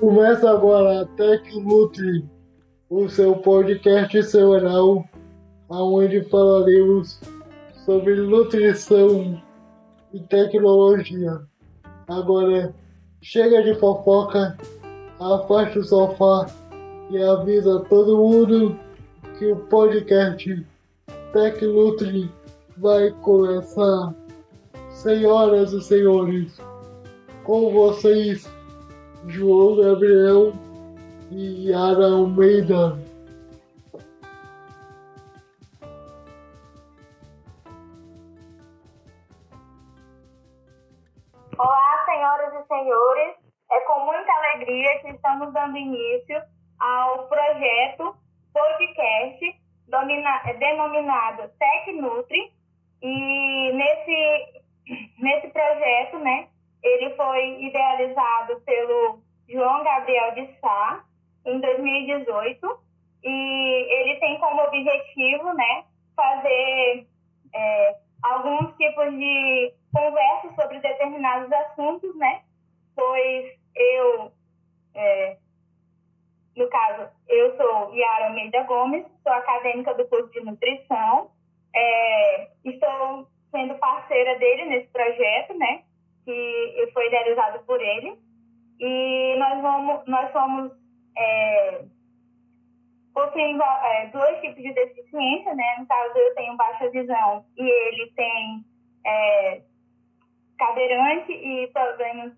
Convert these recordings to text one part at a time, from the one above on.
Começa agora a Tec Nutri, o seu podcast semanal, onde falaremos sobre nutrição e tecnologia. Agora, chega de fofoca, afaste o sofá e avisa todo mundo que o podcast Tec Nutri vai começar. Senhoras e senhores, com vocês, João Gabriel e Yara Almeida. Olá, senhoras e senhores. É com muita alegria que estamos dando início ao projeto podcast denominado TecNutri. E nesse, nesse projeto, né, ele foi idealizado pelo João Gabriel de Sá em 2018 e ele tem como objetivo, né, fazer é, alguns tipos de conversas sobre determinados assuntos, né, pois eu, é, no caso, eu sou Yara Almeida Gomes, sou acadêmica do curso de nutrição, é, estou sendo parceira dele nesse projeto, né, que foi idealizado por ele. E nós, vamos, nós somos é, possuindo é, dois tipos de deficiência, né? No caso, eu tenho baixa visão e ele tem é, cadeirante e problemas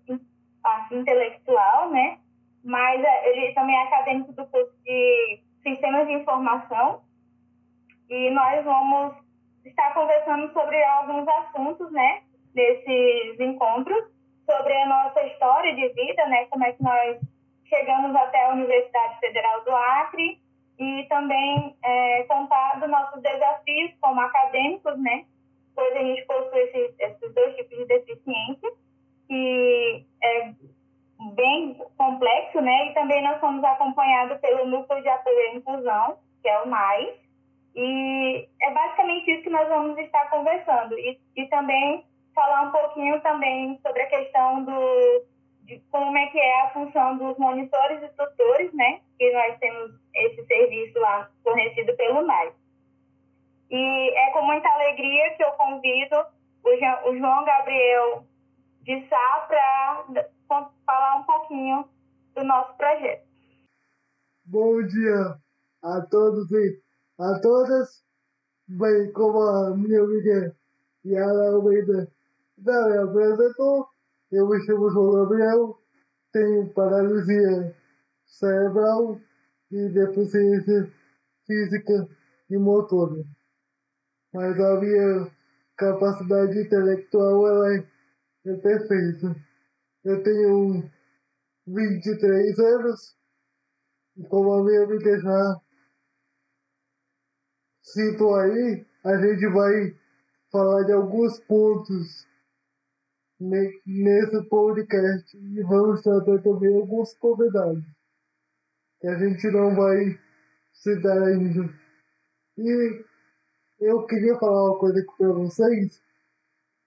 intelectual, né? Mas é, ele também é acadêmico do curso de Sistemas de Informação e nós vamos estar conversando sobre alguns assuntos, né? Desses encontros sobre a nossa história de vida, né? Como é que nós chegamos até a Universidade Federal do Acre e também é, contar dos nossos desafios como acadêmicos, né? Pois a gente possui esses, esses dois tipos de deficiência que é bem complexo, né? E também nós somos acompanhados pelo Núcleo de Apoio à Inclusão, que é o MAIS, e é basicamente isso que nós vamos estar conversando. E, e também falar um pouquinho também sobre a questão do, de como é que é a função dos monitores e tutores, né? Que nós temos esse serviço lá fornecido pelo NAI. E é com muita alegria que eu convido o, João Gabriel de Sá para falar um pouquinho do nosso projeto. Bom dia a todos e a todas, bem como a minha amiga Yara Almeida não, me apresentou. Eu me chamo João Gabriel, tenho paralisia cerebral e deficiência física e motora. Mas a minha capacidade intelectual ela é, é perfeita. Eu tenho 23 anos e como a minha amiga já citou aí, a gente vai falar de alguns pontos nesse podcast e vamos tratar também alguns convidados que a gente não vai citar ainda. E eu queria falar uma coisa aqui pra vocês,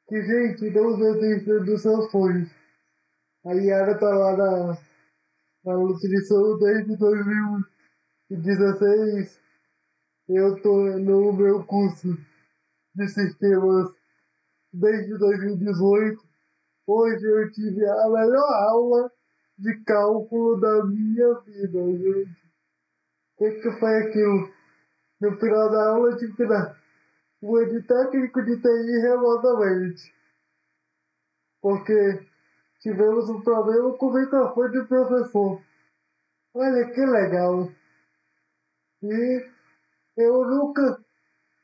que gente, não desista dos seus sonhos. A Yara tá lá na, na nutrição desde 2016. Eu tô no meu curso de sistemas desde 2018 Hoje eu tive a melhor aula de cálculo da minha vida, gente. O que, que foi aquilo? No final da aula eu tive que dar uma de técnico de TI remotamente. Porque tivemos um problema com o microfone do professor. Olha que legal. E eu nunca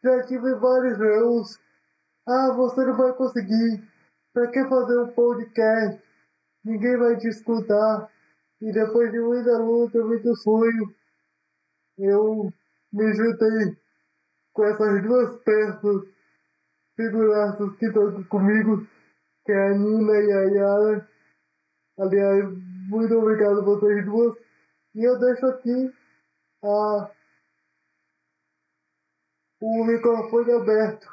já tive vários erros. Ah, você não vai conseguir Pra que fazer um podcast? Ninguém vai te escutar. E depois de muita luta, muito sonho, eu me juntei com essas duas peças figuraças que estão comigo, que é a Nina e a Yara. Aliás, muito obrigado a vocês duas. E eu deixo aqui a, o microfone aberto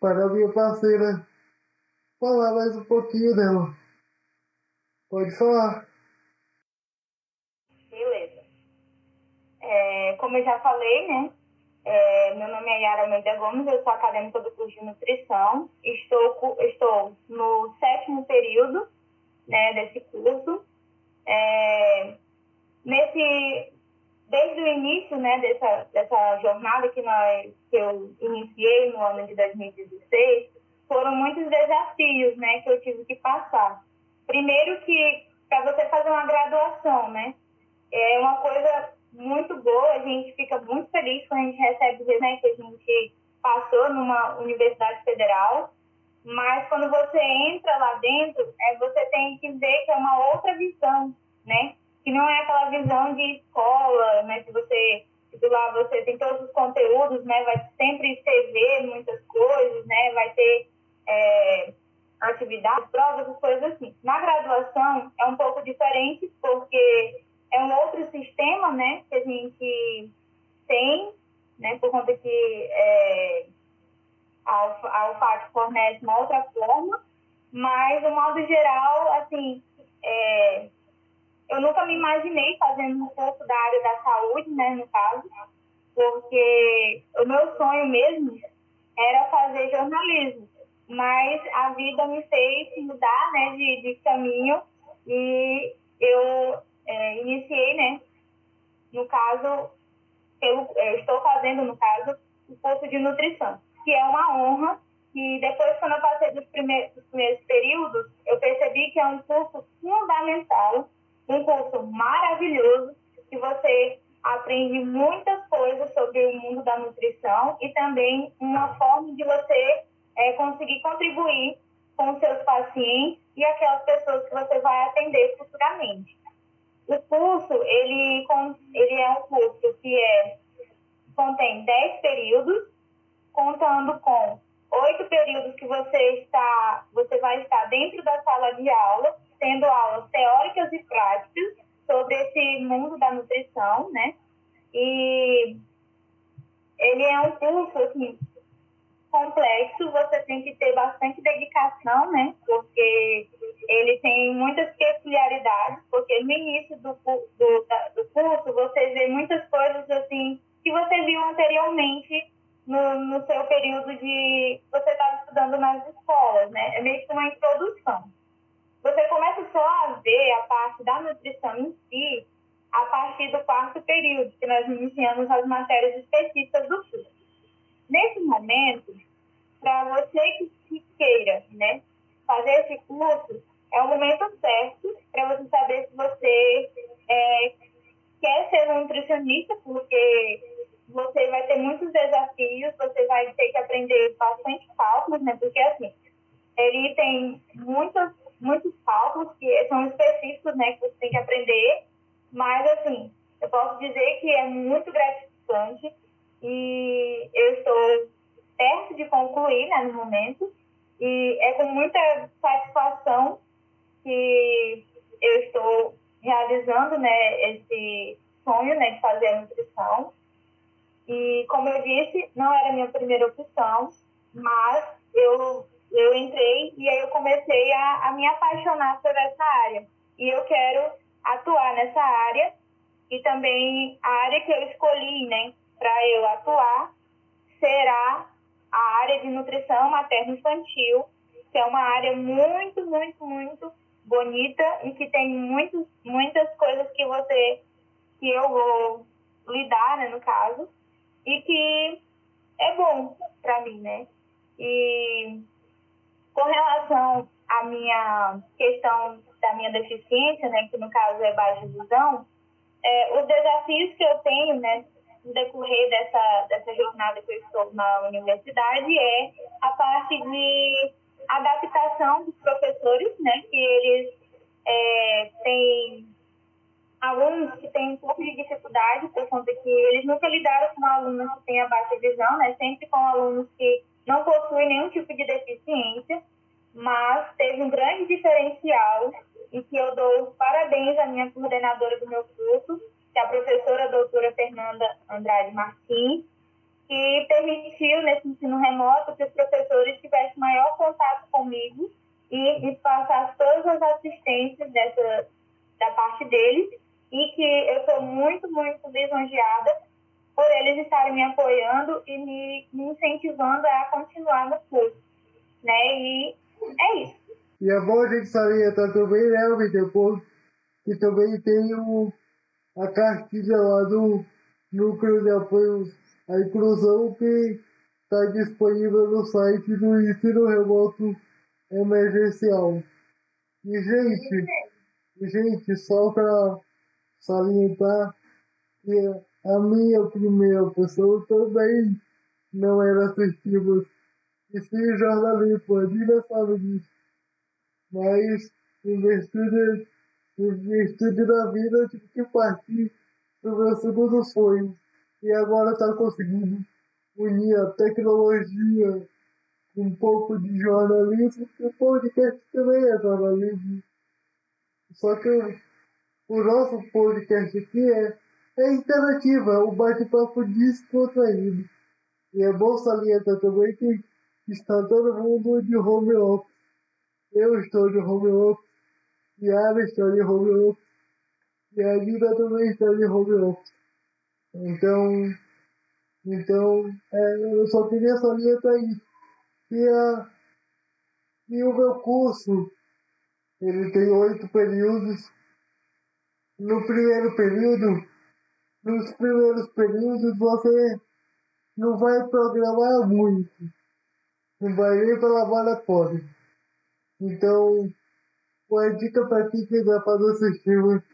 para a minha parceira falar mais um pouquinho dela. Pode falar. Beleza. É, como eu já falei, né? É, meu nome é Yara Almeida Gomes, eu sou acadêmica do curso de nutrição. Estou, estou no sétimo período né, desse curso. É, nesse, desde o início né, dessa, dessa jornada que, nós, que eu iniciei no ano de 2016, foram muitos desafios né, que eu tive que passar. Primeiro que para você fazer uma graduação, né, é uma coisa muito boa, a gente fica muito feliz quando a gente recebe dizer né, que a gente passou numa universidade federal, mas quando você entra lá dentro, é, você tem que ver que é uma outra visão, né? Que não é aquela visão de escola, né? Que você, que lá você tem todos os conteúdos, né? Vai sempre escrever muitas coisas, né? Vai ter é, atividades, provas, coisas assim. Na graduação é um pouco diferente, porque é um outro sistema, né, que a gente tem, né, por conta que é, a UFAC fornece uma outra forma, mas, de modo geral, assim, é, eu nunca me imaginei fazendo um curso da área da saúde, né, no caso, porque o meu sonho mesmo era fazer jornalismo, mas a vida me fez mudar, né, de, de caminho e eu é, iniciei, né, no caso, eu, eu, estou fazendo, no caso, o curso de nutrição, que é uma honra. E depois, quando eu passei dos primeiros, dos primeiros períodos, eu percebi que é um curso fundamental, um curso maravilhoso, que você aprende muitas coisas sobre o mundo da nutrição e também uma forma de você é, conseguir contribuir com seus pacientes e aquelas pessoas que você vai atender futuramente. O curso, ele, ele é um curso que é, contém 10 períodos, contando com oito períodos que você está, você vai estar dentro da sala de aula, tendo aulas teóricas e práticas sobre esse mundo da nutrição, né? E ele é um curso, assim, complexo, você tem que ter bastante dedicação, né? Porque ele tem muitas peculiaridades, porque no início do, do, do curso você vê muitas coisas assim que você viu anteriormente no, no seu período de você estava estudando nas escolas, né? É meio que uma introdução. Você começa só a ver a parte da nutrição em si a partir do quarto período, que nós iniciamos as matérias específicas do curso. Nesse momento, para você que queira né, fazer esse curso, é o momento certo para você saber se você é, quer ser um nutricionista, porque você vai ter muitos desafios, você vai ter que aprender bastante cálculos, né? Porque assim, ele tem muitos, muitos cálculos que são específicos, né? Que você tem que aprender, mas assim, eu posso dizer que é muito gratificante e eu estou perto de concluir, né, no momento, e é com muita satisfação que eu estou realizando, né, esse sonho, né, de fazer a nutrição. E, como eu disse, não era a minha primeira opção, mas eu, eu entrei e aí eu comecei a, a me apaixonar por essa área. E eu quero atuar nessa área e também a área que eu escolhi, né, para eu atuar será a área de nutrição materno-infantil, que é uma área muito, muito, muito bonita e que tem muito, muitas coisas que você, que eu vou lidar, né, no caso, e que é bom para mim, né? E com relação à minha questão da minha deficiência, né, que no caso é baixa visão, é, os desafios que eu tenho, né, no decorrer dessa, dessa jornada que eu estou na universidade é a parte de adaptação dos professores, né, que eles é, têm alunos que têm um pouco de dificuldade por conta que eles nunca lidaram com alunos que têm a baixa visão, né, sempre com alunos que não possuem nenhum tipo de deficiência, mas teve um grande diferencial e que eu dou parabéns à minha coordenadora do meu curso, que é a professora doutora Fernanda Andrade Martins, que permitiu nesse ensino remoto que os professores tivessem maior contato comigo e me passassem todas as assistências dessa, da parte deles e que eu sou muito, muito lisonjeada por eles estarem me apoiando e me, me incentivando a continuar no curso, né? E é isso. E é bom a gente salientar também, né, depois que também tem o, a cartilha lá do Núcleo de Apoio à Inclusão que está disponível no site do Ensino Remoto Emergencial. E, gente, gente, só para salientar que a minha primeira pessoa também não era assistível e sim jornalismo, a Dina sabe disso. Mas, virtude, em virtude da vida, eu tive que partir do meu segundo sonho. E agora está conseguindo unir a tecnologia com um pouco de jornalismo, porque o podcast também é jornalismo. Só que o nosso podcast aqui é, é interativo, é um bate-papo descontraído. E é bom salientar também que está todo mundo de home office. Eu estou de home office, Yara está de home office, e a Lida também está de home. Então, então é, eu só queria salientar isso. E, a, e o meu curso, ele tem oito períodos. No primeiro período, nos primeiros períodos você não vai programar muito não vai nem para laboratório. Então, uma dica para quem quiser fazer o sistema,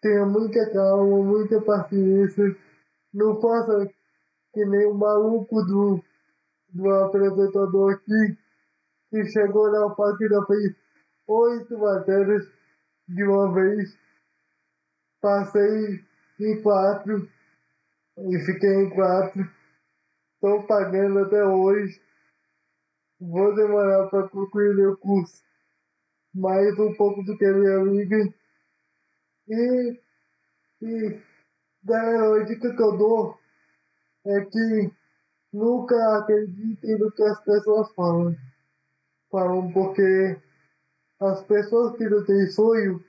tenha muita calma, muita paciência, não faça que nem o maluco do, do apresentador aqui, que chegou na página fez oito matérias de uma vez, passei em quatro e fiquei em quatro, estou pagando até hoje. Vou demorar para concluir meu curso mais um pouco do que minha amiga. E, e galera, a dica que eu dou é que nunca acreditem no que as pessoas falam. Falam porque as pessoas que não têm sonho,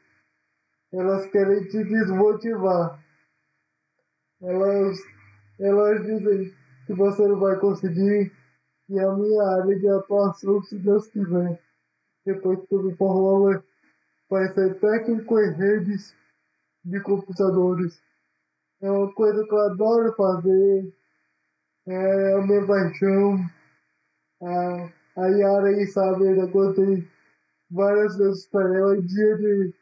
elas querem te desmotivar. Elas, elas dizem que você não vai conseguir e a minha área de atuação, se Deus quiser. Depois eu me formar, vai ser técnico em redes de computadores. É uma coisa que eu adoro fazer, é a minha paixão. A, a Yara aí sabe, já contei várias vezes para ela, dia de,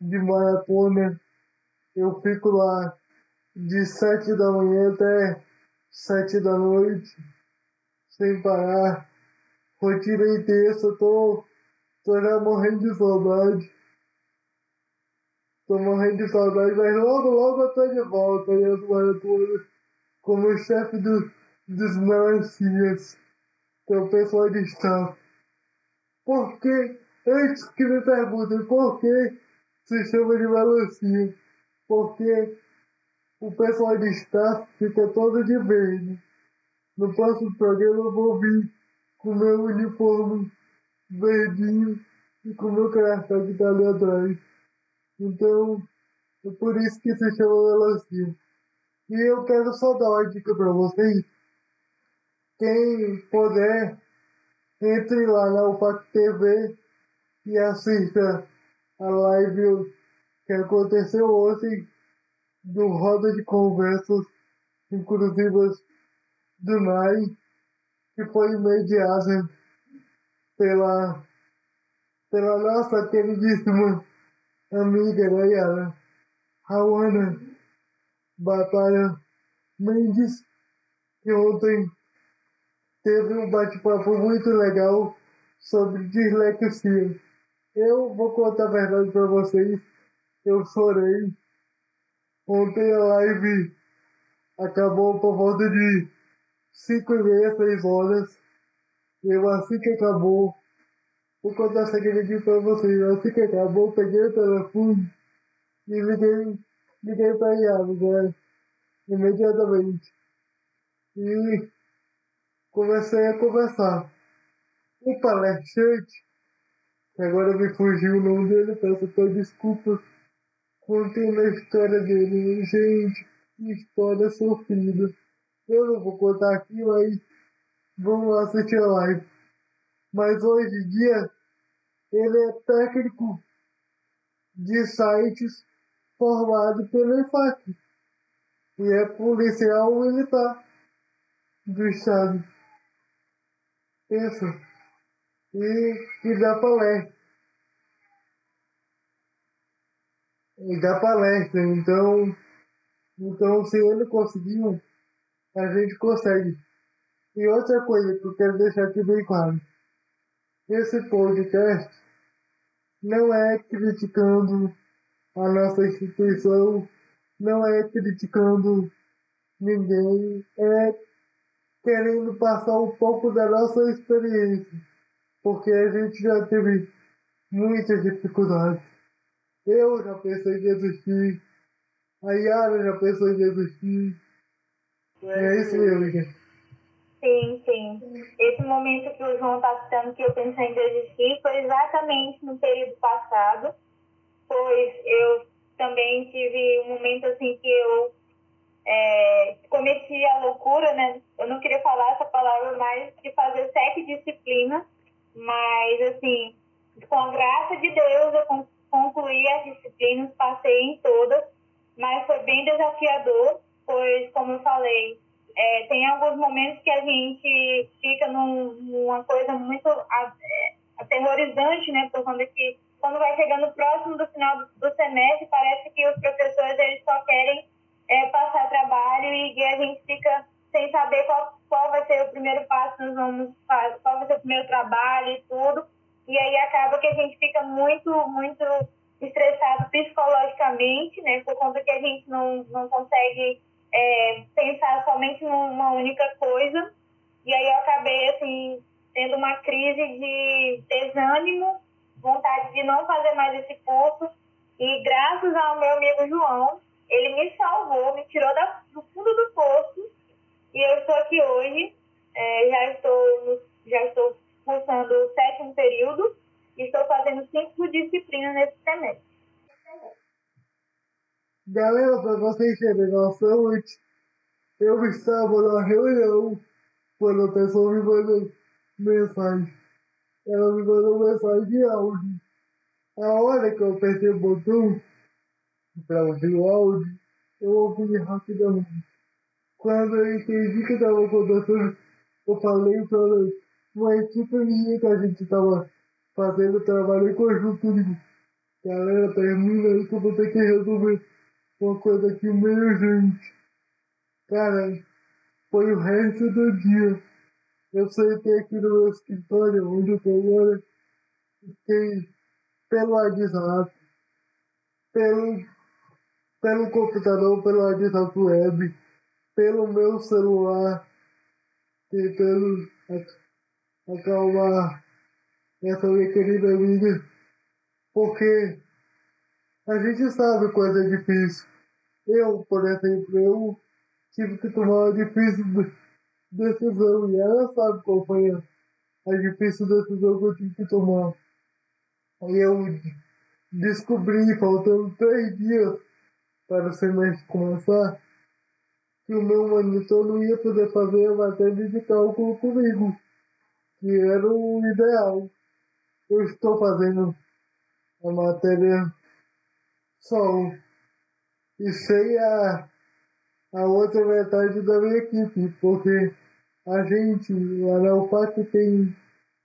de maratona, eu fico lá de sete da manhã até sete da noite sem parar. Rotina intensa, tô, tô já morrendo de saudade. Tô morrendo de saudade, mas logo, logo eu tô de volta aí as maratonas como chefe do, dos melancias, que é o pessoal de staff. Por que, antes que me perguntem por que se chama de melancia? Porque o pessoal de staff fica todo de verde. No próximo programa eu vou vir com meu uniforme verdinho e com meu crachá que tá ali atrás. Então, é por isso que se chama melancia. E eu quero só dar uma dica para vocês. Quem puder, entre lá na UFAC TV e assista a live que aconteceu ontem do Roda de Conversas Inclusivas do NAI, que foi mediada pela, pela nossa queridíssima amiga Nayara Rawana Batalha Mendes, que ontem teve um bate-papo muito legal sobre dislexia. Eu vou contar a verdade para vocês, eu chorei. Ontem a live acabou por volta de 5 e meia, 6 horas. Eu assim que acabou, vou contar segredinho pra vocês. Assim que acabou, peguei o telefone e liguei, liguei pra Yara, né? Imediatamente. E comecei a conversar. O palestrante, que agora me fugiu o nome dele, peço até desculpas, contando a história dele. Gente, que história sofrida Eu não vou contar aqui, mas vamos assistir a live. Mas hoje em dia, ele é técnico de sites formado pelo EFAC. E é policial militar do Estado. Isso. E, e dá palestra. E dá palestra. Então, então, se ele conseguiu, a gente consegue. E outra coisa que eu quero deixar aqui bem claro. Esse podcast não é criticando a nossa instituição, não é criticando ninguém, é querendo passar um pouco da nossa experiência, porque a gente já teve muitas dificuldades. Eu já pensei em desistir, a Yara já pensou em desistir. É isso mesmo, gente. Sim, sim. Esse momento que o João está citando que eu pensei em desistir foi exatamente no período passado, pois eu também tive um momento assim que eu é, cometi a loucura, né? Eu não queria falar essa palavra, mas de fazer sete disciplinas, mas assim, com a graça de Deus eu concluí as disciplinas, passei em todas, mas foi bem desafiador, pois como eu falei, é, tem alguns momentos que a gente fica num, numa coisa muito é, aterrorizante, né? Por conta que quando vai chegando próximo do final do, do semestre, parece que os professores eles só querem é, passar trabalho e, e, a gente fica sem saber qual, qual vai ser o primeiro passo, nós vamos qual vai ser o primeiro trabalho e tudo. E aí acaba que a gente fica muito, muito estressado psicologicamente, né? Por conta que a gente não, não consegue é, pensar somente numa única coisa. E aí eu acabei, assim, tendo uma crise de desânimo, vontade de não fazer mais esse curso. E graças ao meu amigo João, ele me salvou, me tirou da, do fundo do poço. E eu estou aqui hoje, é, já estou já estou cursando o sétimo período e estou fazendo cinco disciplinas nesse semestre. Galera, para vocês terem noção, eu estava na reunião quando a pessoa me mandou mensagem. Ela me mandou mensagem de áudio. A hora que eu apertei o botão para ouvir o áudio, eu ouvi rapidamente. Quando eu entendi que estava acontecendo, eu falei para uma equipe minha que a gente estava fazendo trabalho em conjunto. Digo, galera, termina aí que eu vou ter que resolver uma coisa aqui meio urgente. Cara, foi o resto do dia. Eu sentei aqui no meu escritório, onde eu tô agora, fiquei pelo WhatsApp, pelo, pelo computador, pelo WhatsApp web, pelo meu celular, tentando acalmar essa minha querida amiga, porque a gente sabe quando é difícil. Eu, por exemplo, eu tive que tomar uma difícil decisão e ela sabe qual foi a, a difícil decisão que eu tive que tomar. Aí eu descobri, faltando três dias para o semestre começar, que o meu monitor não ia poder fazer a matéria de cálculo comigo, que era o ideal. Eu estou fazendo a matéria só e sem a, a outra metade da minha equipe, porque a gente na UFAC tem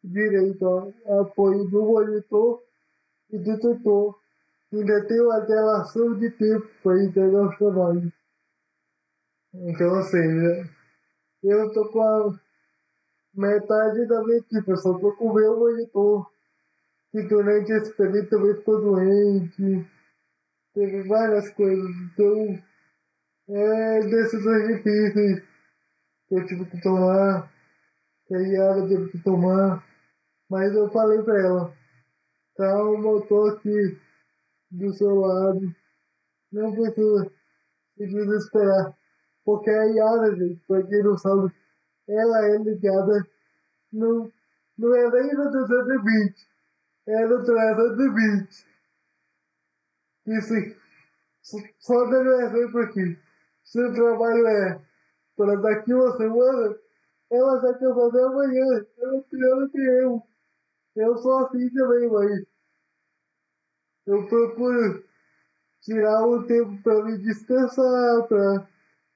direito ao apoio do monitor e do tutor. Ainda tem uma relação de tempo para entregar os trabalhos. Então, seja, eu estou com a metade da minha equipe, só estou com o meu monitor, que durante esse período também ficou doente teve várias coisas. Então, é decisões difíceis que eu tive que tomar, que a Yara teve que tomar. Mas eu falei pra ela, calma, eu tô aqui do seu lado. Não precisa se desesperar. Porque a Yara, gente, pra quem não sabe, ela é ligada no, não é nem no 220, é no 320. Isso só deve exemplo aqui. Se o trabalho é para daqui uma semana, ela já quer fazer amanhã. Ela é pior que eu. Eu sou assim também, mas eu procuro tirar um tempo para me descansar, para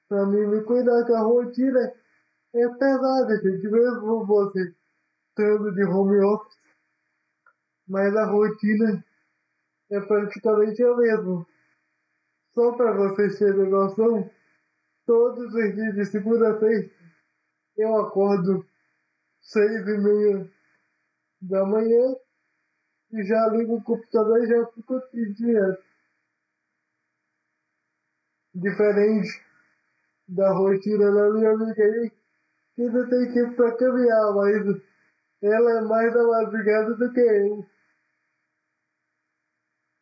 pra mim me cuidar, que a rotina é pesada, gente, mesmo você estando de home office, mas a rotina é praticamente a mesma. Só para vocês terem noção, todos os dias de segunda a eu acordo seis e meia da manhã e já ligo o computador e já fico direto. Diferente da rotina da minha amiga aí, que não tem tempo para caminhar, mas ela é mais da madrugada do que eu.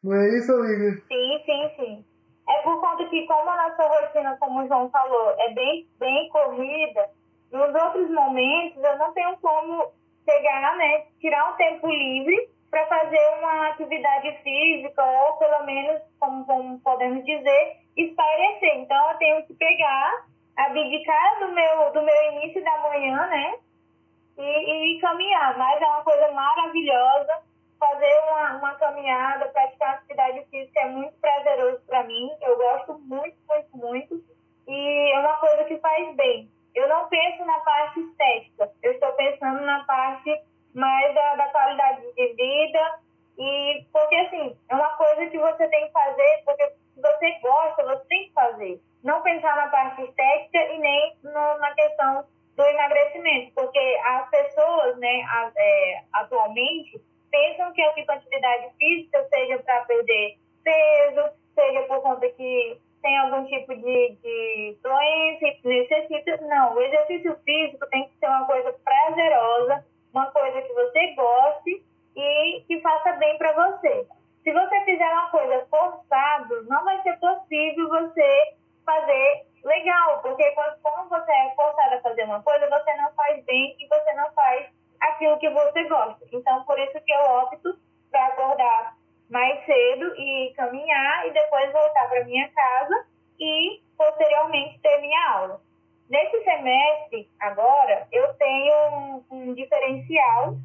Não é isso, amiga? Sim, sim, sim. É por conta que, como a nossa rotina, como o João falou, é bem, bem corrida, nos outros momentos eu não tenho como pegar, né, tirar um tempo livre para fazer uma atividade física ou pelo menos, como, como podemos dizer, espairecer. Então eu tenho que pegar, abdicar do meu, do meu início da manhã, né, e, e caminhar. Mas é uma coisa maravilhosa fazer uma, uma caminhada, praticar atividade física é muito prazeroso para mim. Eu gosto muito. E é uma coisa que faz bem. Eu não penso na parte estética, eu estou pensando na parte mais da, da qualidade de vida. E porque assim, é uma coisa que você tem que fazer, porque se você gosta, você tem que fazer. Não pensar na parte estética e nem no, na questão do emagrecimento, porque as pessoas, né, as, é, atualmente, pensam que a atividade física seja para perder peso, seja por conta que tem algum tipo de, de doença e necessita. Não, o exercício físico tem que ser uma coisa prazerosa, uma coisa que você goste e que faça bem para você. Se você fizer uma coisa forçada, não vai ser possível você fazer legal, porque quando, quando você é forçado a fazer uma coisa, você não faz bem e você não faz aquilo que você gosta. Então, por isso que eu opto para acordar mais cedo e caminhar e depois voltar para minha casa e posteriormente ter minha aula. Nesse semestre, agora, eu tenho um, um diferencial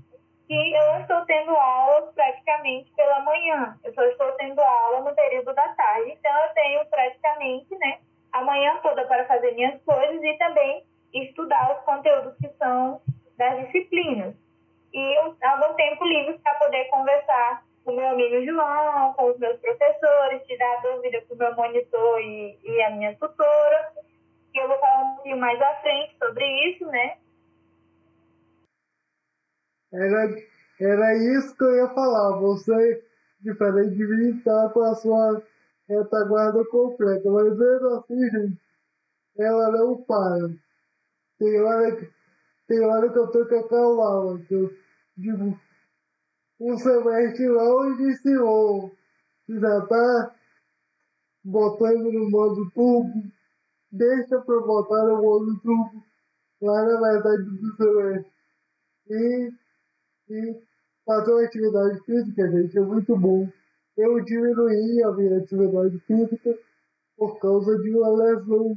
que eu não estou tendo aula praticamente pela manhã, eu só estou tendo aula no período da tarde. Então, eu tenho praticamente né, a manhã toda para fazer minhas coisas e também estudar os conteúdos que são das disciplinas. E algum tempo livre para poder conversar com meu amigo João, com os meus professores, tirar dúvida com o meu monitor e, e a minha tutora, que eu vou falar um pouquinho mais à frente sobre isso, né? Era, era isso que eu ia falar. Você, diferente de mim, está com a sua retaguarda completa. Mas mesmo assim, gente, ela não para. Tem hora que tem hora que eu tô com aquela aula, que eu digo, um semestre iniciou, que já tá botando no modo turbo, deixa pra botar no modo turbo lá na metade do semestre. E, e fazer uma atividade física, gente, é muito bom. Eu diminuí a minha atividade física por causa de uma lesão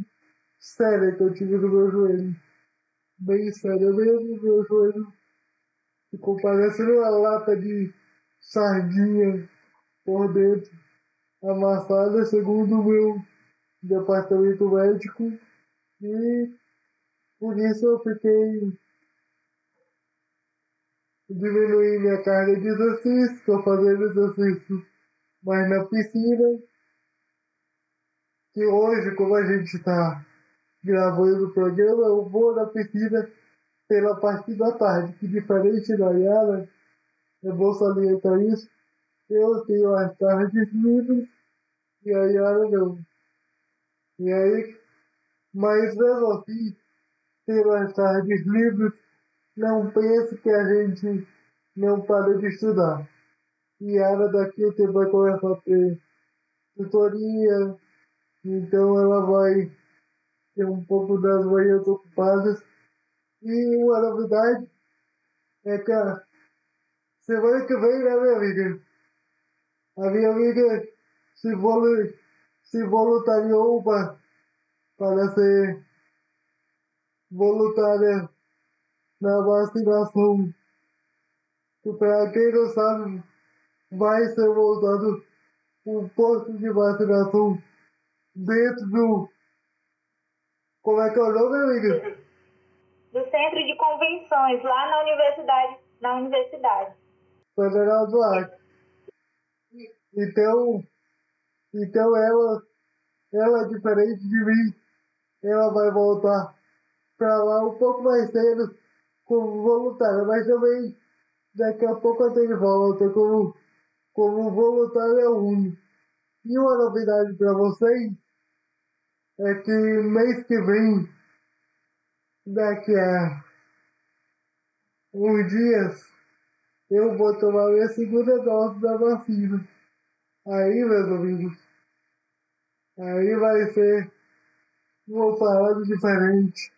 séria que eu tive no meu joelho bem sério mesmo, meu joelho ficou parecendo uma lata de sardinha por dentro, amassada segundo o meu departamento médico e por isso eu fiquei diminuir minha carga de exercício, estou fazendo exercício mais na piscina, que hoje como a gente está gravando o programa, eu vou na piscina pela parte da tarde, que diferente da Yara, é bom salientar isso, eu tenho as tardes livres e a Yara não. E aí, mas mesmo assim, tendo as tardes livres, não pense que a gente não para de estudar. E Yara daqui a tempo vai começar a ter tutoria, então ela vai ter um pouco das manhãs ocupadas. E uma novidade é que a semana que vem, né, minha amiga? A minha amiga se, volu se voluntariou para, para ser voluntária na vacinação. Para quem não sabe, vai ser montado um posto de vacinação dentro do. Como é que é o nome, amiga? Do centro de convenções, lá na universidade. Na universidade. Federal do Acre. Então, então ela, ela diferente de mim, ela vai voltar para lá um pouco mais cedo como voluntária, mas também daqui a pouco eu tenho volta como, como voluntária única. E uma novidade para vocês é que mês que vem, daqui a uns dias, eu vou tomar minha segunda dose da vacina. Aí, meus amigos, aí vai ser uma parada diferente.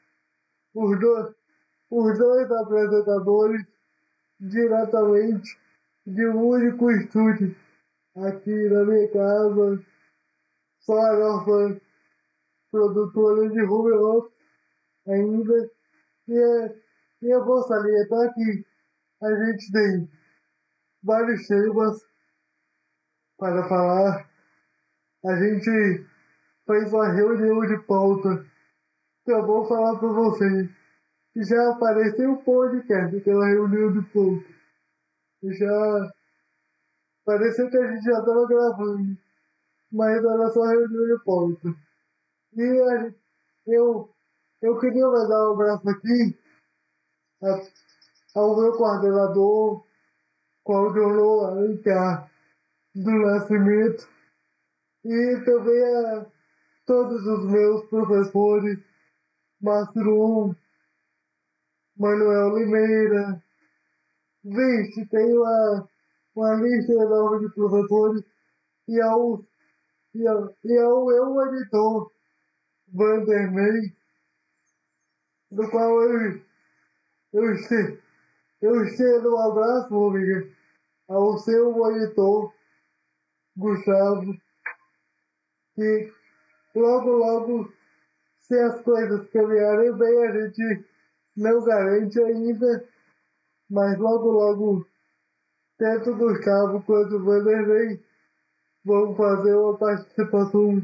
Os dois, os dois apresentadores diretamente de um único estúdio aqui na minha casa. Só a nossa produtora de office ainda. E, é, e eu vou salientar que a gente tem vários temas para falar. A gente fez uma reunião de pauta que eu vou falar para vocês. Já apareceu o podcast, aquela reunião de pauta. Já pareceu que a gente já estava gravando, mas era só reunião de pauta. E a, eu, eu queria mandar um abraço aqui ao meu coordenador, Claudio Alencar do Nascimento e também a todos os meus professores, Márcio Manuel Limeira. Vixe, tem uma, uma lista enorme de professores e ao, e ao, e ao meu editor, Vanderlei, do qual eu, eu, eu estendo um abraço, amiga, ao seu monitor, Gustavo, que logo, logo, se as coisas caminharem bem, a gente não garante ainda, mas logo, logo, tanto Gustavo quanto o Vanderlei vão fazer uma participação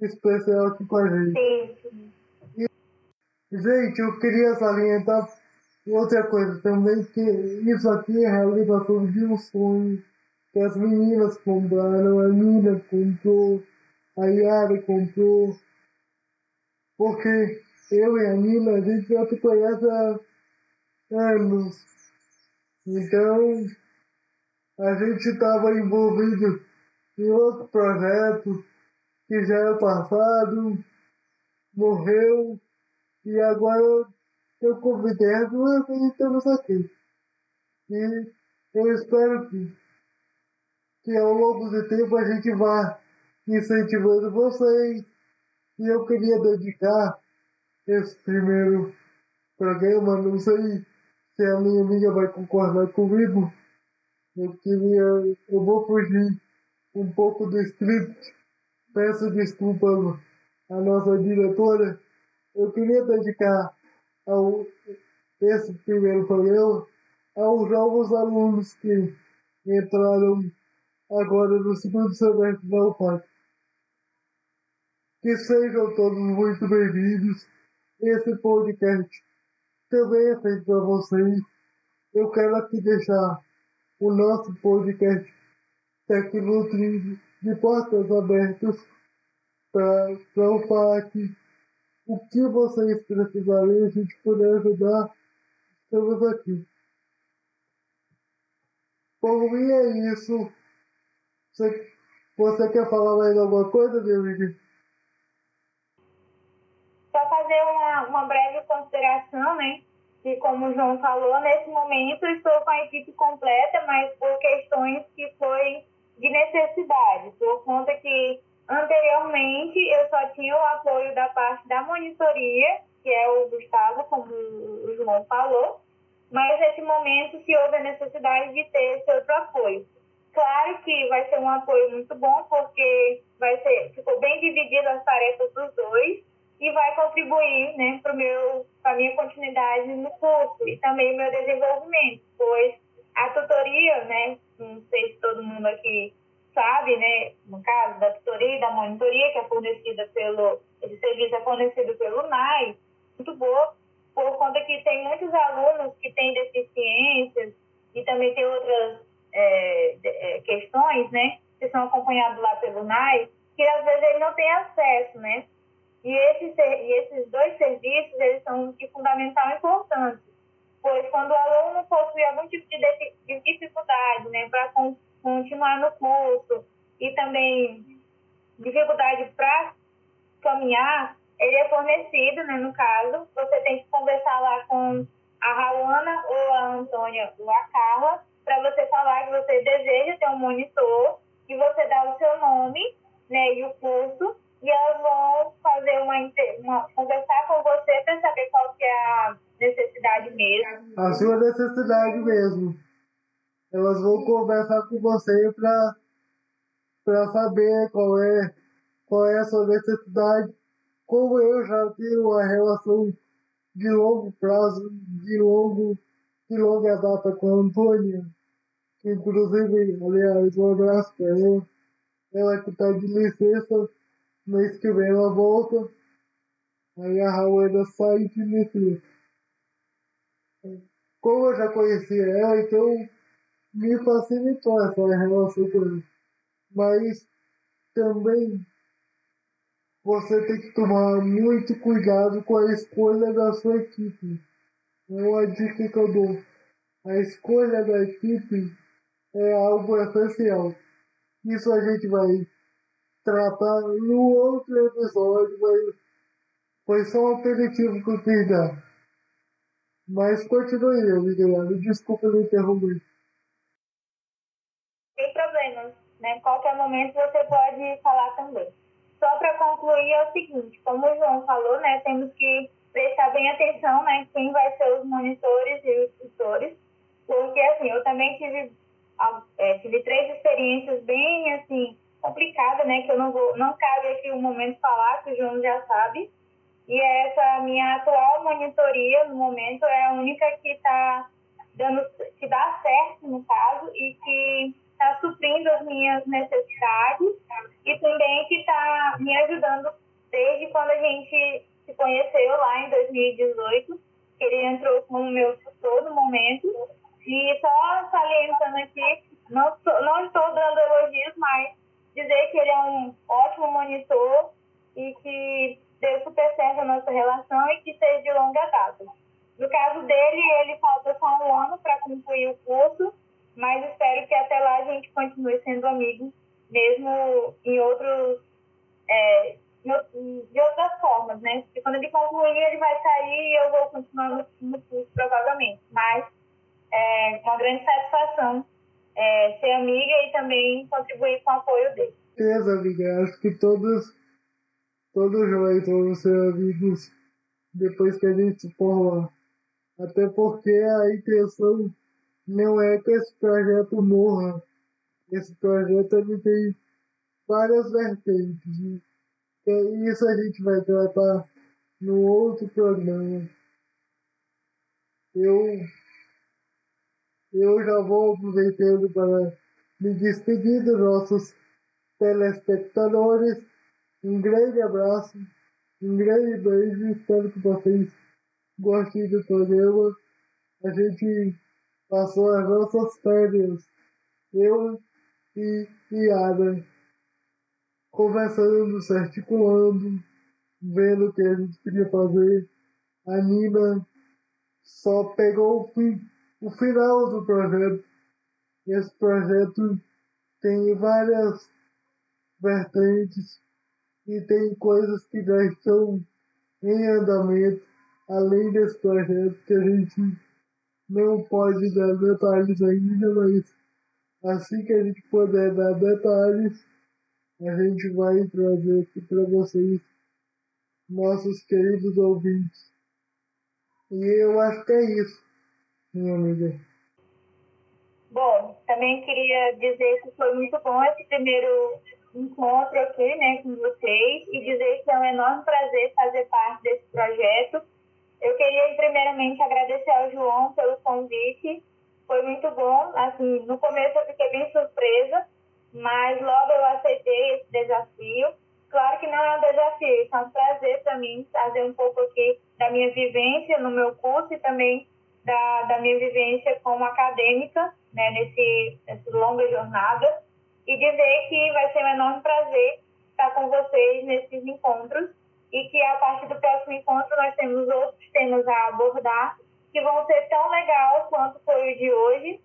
especial aqui com a gente. E, gente, eu queria salientar outra coisa também, que isso aqui é a realização de um sonho que as meninas compraram, a Nina comprou, a Yara comprou, porque eu e a Nina, a gente já se conhece há anos. Então, a gente estava envolvido em outro projeto que já é passado, morreu, e agora eu convidei as duas e estamos aqui. E eu espero que que ao longo do tempo a gente vá incentivando vocês. E eu queria dedicar esse primeiro programa, não sei se a minha amiga vai concordar comigo. Eu queria, eu vou fugir um pouco do script. Peço desculpas à nossa diretora. Eu queria dedicar ao, esse primeiro programa aos novos alunos que entraram agora no segundo semestre da UFAC. Que sejam todos muito bem-vindos. Esse podcast também é feito para vocês. Eu quero aqui deixar o nosso podcast Tecnutri de portas abertas para o FAC. O que vocês precisarem, a gente puder ajudar, estamos aqui. Por mim é isso. Você, você quer falar mais alguma coisa, meu amigo? Só fazer uma, uma breve consideração, né? Que, como o João falou, nesse momento estou com a equipe completa, mas por questões que foi de necessidade, por conta que anteriormente eu só tinha o apoio da parte da monitoria, que é o Gustavo, como o João falou, mas nesse momento se houve a necessidade de ter esse outro apoio. Claro que vai ser um apoio muito bom, porque vai ser, ficou bem dividido as tarefas dos dois, e vai contribuir né, para a minha continuidade no curso e também meu desenvolvimento, pois a tutoria, né, não sei se todo mundo aqui sabe, né, no caso da tutoria e da monitoria que é fornecida pelo, esse serviço é fornecido pelo NAI, muito boa, por conta que tem muitos alunos que têm deficiências e também tem outras é, é, questões, né, que são acompanhados lá pelo NAI, que às vezes ele não tem acesso, né, e esses, e esses dois serviços, eles são de fundamental importância, pois quando o aluno possui algum tipo de, de dificuldade né, para continuar no curso e também dificuldade para caminhar, ele é fornecido, né, no caso, você tem que conversar lá com a Rauana ou a Antônia ou a Carla para você falar que você deseja ter um monitor e você dá o seu nome né, e o curso e elas vão fazer uma, uma conversar com você para saber qual que é a necessidade mesmo. A sua necessidade mesmo. Elas vão conversar com você para para saber qual é qual é a sua necessidade. Como eu já tenho uma relação de longo prazo, de longo de longa data com a Antônia, que inclusive, aliás, um abraço para ela, ela que está de licença mês que vem ela volta. Aí a Raueda sai de meter. Como eu já conhecia ela, então me facilitou essa relação com ela. Mas também você tem que tomar muito cuidado com a escolha da sua equipe. É uma dica que eu dou. A escolha da equipe é algo essencial. Isso a gente vai tratar no outro episódio, mas foi só um aperitivo que eu quis dar. Mas continue, Miguel. Desculpa me interromper. Sem problemas, né? Qualquer momento você pode falar também. Só para concluir é o seguinte, como o João falou, né, temos que prestar bem atenção, né, quem vai ser os monitores e os tutores, porque assim, eu também tive, é, tive três experiências bem assim complicada, né? Que eu não vou, não cabe aqui o momento falar, que o João já sabe. E essa minha atual monitoria, no momento, é a única que está dando, que dá certo, no caso, e que está suprindo as minhas necessidades e também que está me ajudando desde quando a gente se conheceu lá em 2018, que ele entrou como meu tutor no momento. E só salientando aqui, não, não estou dizer que ele é um ótimo monitor e que deu super certo a nossa relação e que seja de longa data. No caso dele, ele falta só um ano para concluir o curso, mas espero que até lá a gente continue sendo amigos, mesmo em outros, é, de outras formas, né? Porque quando ele concluir, ele vai sair e eu vou continuar no, no curso, provavelmente. Mas é uma grande satisfação é, ser amiga e também contribuir com o apoio dele. Beleza, amiga. Acho que todos, todos nós vamos ser amigos depois que a gente for lá. Até porque a intenção não é que esse projeto morra. Esse projeto ele tem várias vertentes. Né? E isso a gente vai tratar no outro programa. Eu eu já vou aproveitando para me despedir dos nossos telespectadores. Um grande abraço, um grande beijo. Espero que vocês gostem do programa. A gente passou as nossas férias, eu e Yara, conversando, se articulando, vendo o que a gente queria fazer. A Nina só pegou o fim o final do projeto. Esse projeto tem várias vertentes e tem coisas que já estão em andamento, além desse projeto que a gente não pode dar detalhes ainda, mas assim que a gente puder dar detalhes, a gente vai trazer aqui para vocês, nossos queridos ouvintes. E eu acho que é isso minha amiga? Bom, também queria dizer que foi muito bom esse primeiro encontro aqui né, com vocês e dizer que é um enorme prazer fazer parte desse projeto. Eu queria, primeiramente, agradecer ao João pelo convite. Foi muito bom. Assim, no começo eu fiquei bem surpresa, mas logo eu aceitei esse desafio. Claro que não é um desafio, é um prazer para mim trazer um pouco aqui da minha vivência no meu curso e também da, da minha vivência como acadêmica, né, nesse, nessa longa jornada e dizer que vai ser um enorme prazer estar com vocês nesses encontros e que a partir do próximo encontro nós temos outros temas a abordar que vão ser tão legal quanto foi o de hoje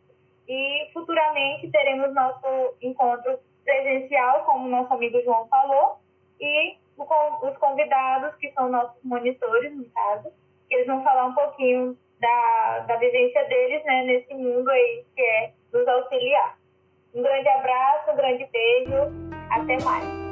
e futuramente teremos nosso encontro presencial, como nosso amigo João falou, e os convidados, que são nossos monitores, no caso, que eles vão falar um pouquinho da, da vivência deles né, nesse mundo aí que é nos auxiliar. Um grande abraço, um grande beijo, até mais.